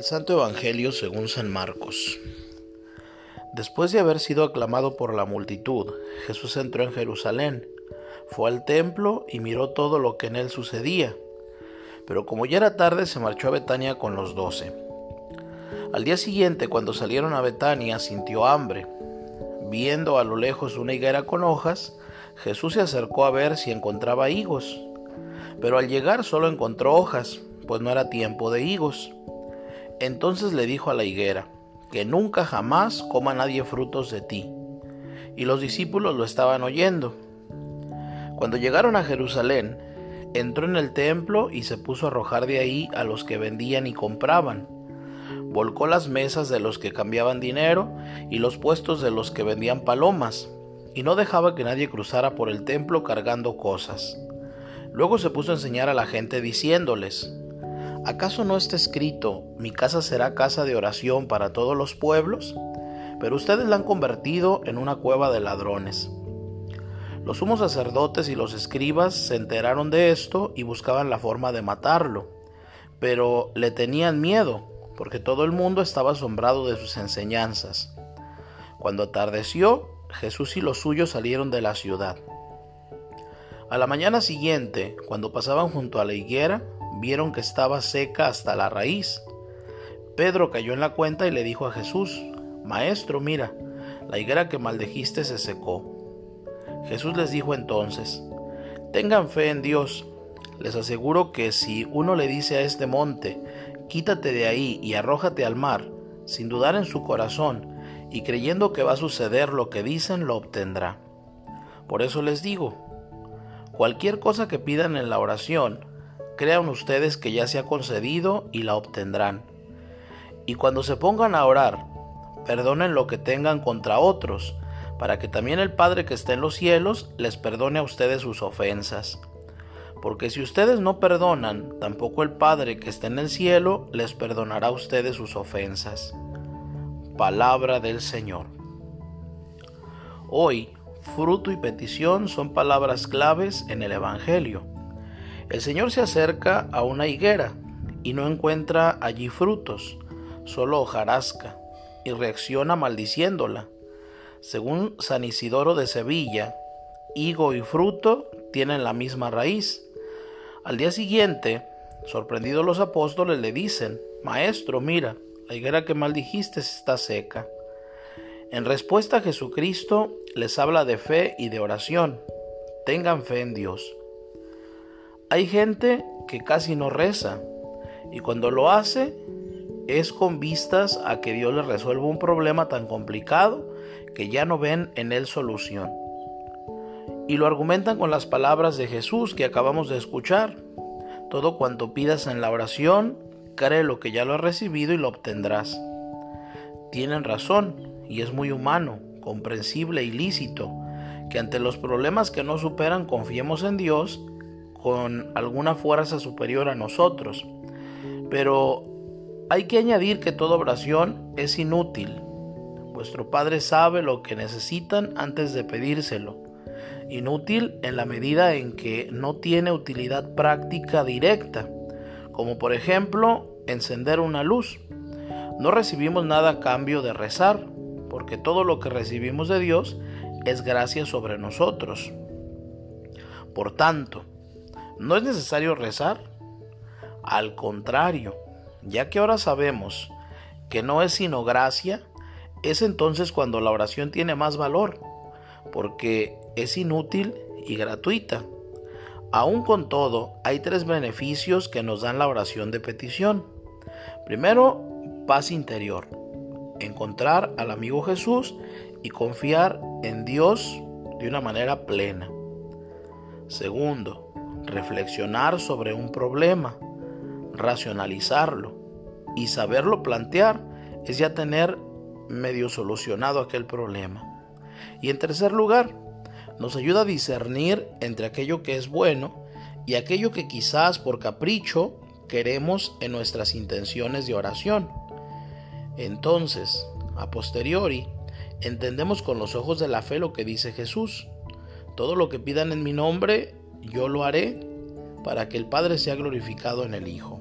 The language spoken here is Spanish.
Del Santo Evangelio según San Marcos. Después de haber sido aclamado por la multitud, Jesús entró en Jerusalén, fue al templo y miró todo lo que en él sucedía. Pero como ya era tarde, se marchó a Betania con los doce. Al día siguiente, cuando salieron a Betania, sintió hambre. Viendo a lo lejos una higuera con hojas, Jesús se acercó a ver si encontraba higos. Pero al llegar solo encontró hojas, pues no era tiempo de higos. Entonces le dijo a la higuera, que nunca jamás coma nadie frutos de ti. Y los discípulos lo estaban oyendo. Cuando llegaron a Jerusalén, entró en el templo y se puso a arrojar de ahí a los que vendían y compraban. Volcó las mesas de los que cambiaban dinero y los puestos de los que vendían palomas, y no dejaba que nadie cruzara por el templo cargando cosas. Luego se puso a enseñar a la gente diciéndoles, ¿acaso no está escrito, mi casa será casa de oración para todos los pueblos? Pero ustedes la han convertido en una cueva de ladrones. Los sumos sacerdotes y los escribas se enteraron de esto y buscaban la forma de matarlo, pero le tenían miedo, porque todo el mundo estaba asombrado de sus enseñanzas. Cuando atardeció, Jesús y los suyos salieron de la ciudad. A la mañana siguiente, cuando pasaban junto a la higuera, vieron que estaba seca hasta la raíz. Pedro cayó en la cuenta y le dijo a Jesús, Maestro, mira, la higuera que maldejiste se secó. Jesús les dijo entonces, Tengan fe en Dios. Les aseguro que si uno le dice a este monte, quítate de ahí y arrójate al mar, sin dudar en su corazón, y creyendo que va a suceder lo que dicen, lo obtendrá. Por eso les digo, cualquier cosa que pidan en la oración, crean ustedes que ya se ha concedido y la obtendrán. Y cuando se pongan a orar, perdonen lo que tengan contra otros, para que también el Padre que está en los cielos les perdone a ustedes sus ofensas. Porque si ustedes no perdonan, tampoco el Padre que está en el cielo les perdonará a ustedes sus ofensas. Palabra del Señor. Hoy, fruto y petición son palabras claves en el Evangelio. El Señor se acerca a una higuera y no encuentra allí frutos, solo hojarasca, y reacciona maldiciéndola. Según San Isidoro de Sevilla, higo y fruto tienen la misma raíz. Al día siguiente, sorprendidos los apóstoles le dicen, Maestro, mira, la higuera que maldijiste está seca. En respuesta Jesucristo les habla de fe y de oración. Tengan fe en Dios. Hay gente que casi no reza y cuando lo hace es con vistas a que Dios les resuelva un problema tan complicado que ya no ven en él solución. Y lo argumentan con las palabras de Jesús que acabamos de escuchar. Todo cuanto pidas en la oración, cree lo que ya lo has recibido y lo obtendrás. Tienen razón y es muy humano, comprensible y lícito que ante los problemas que no superan confiemos en Dios con alguna fuerza superior a nosotros. Pero hay que añadir que toda oración es inútil. Vuestro Padre sabe lo que necesitan antes de pedírselo. Inútil en la medida en que no tiene utilidad práctica directa, como por ejemplo encender una luz. No recibimos nada a cambio de rezar, porque todo lo que recibimos de Dios es gracia sobre nosotros. Por tanto, ¿No es necesario rezar? Al contrario, ya que ahora sabemos que no es sino gracia, es entonces cuando la oración tiene más valor, porque es inútil y gratuita. Aún con todo, hay tres beneficios que nos dan la oración de petición. Primero, paz interior, encontrar al amigo Jesús y confiar en Dios de una manera plena. Segundo, reflexionar sobre un problema, racionalizarlo y saberlo plantear es ya tener medio solucionado aquel problema. Y en tercer lugar, nos ayuda a discernir entre aquello que es bueno y aquello que quizás por capricho queremos en nuestras intenciones de oración. Entonces, a posteriori, entendemos con los ojos de la fe lo que dice Jesús. Todo lo que pidan en mi nombre, yo lo haré para que el Padre sea glorificado en el Hijo.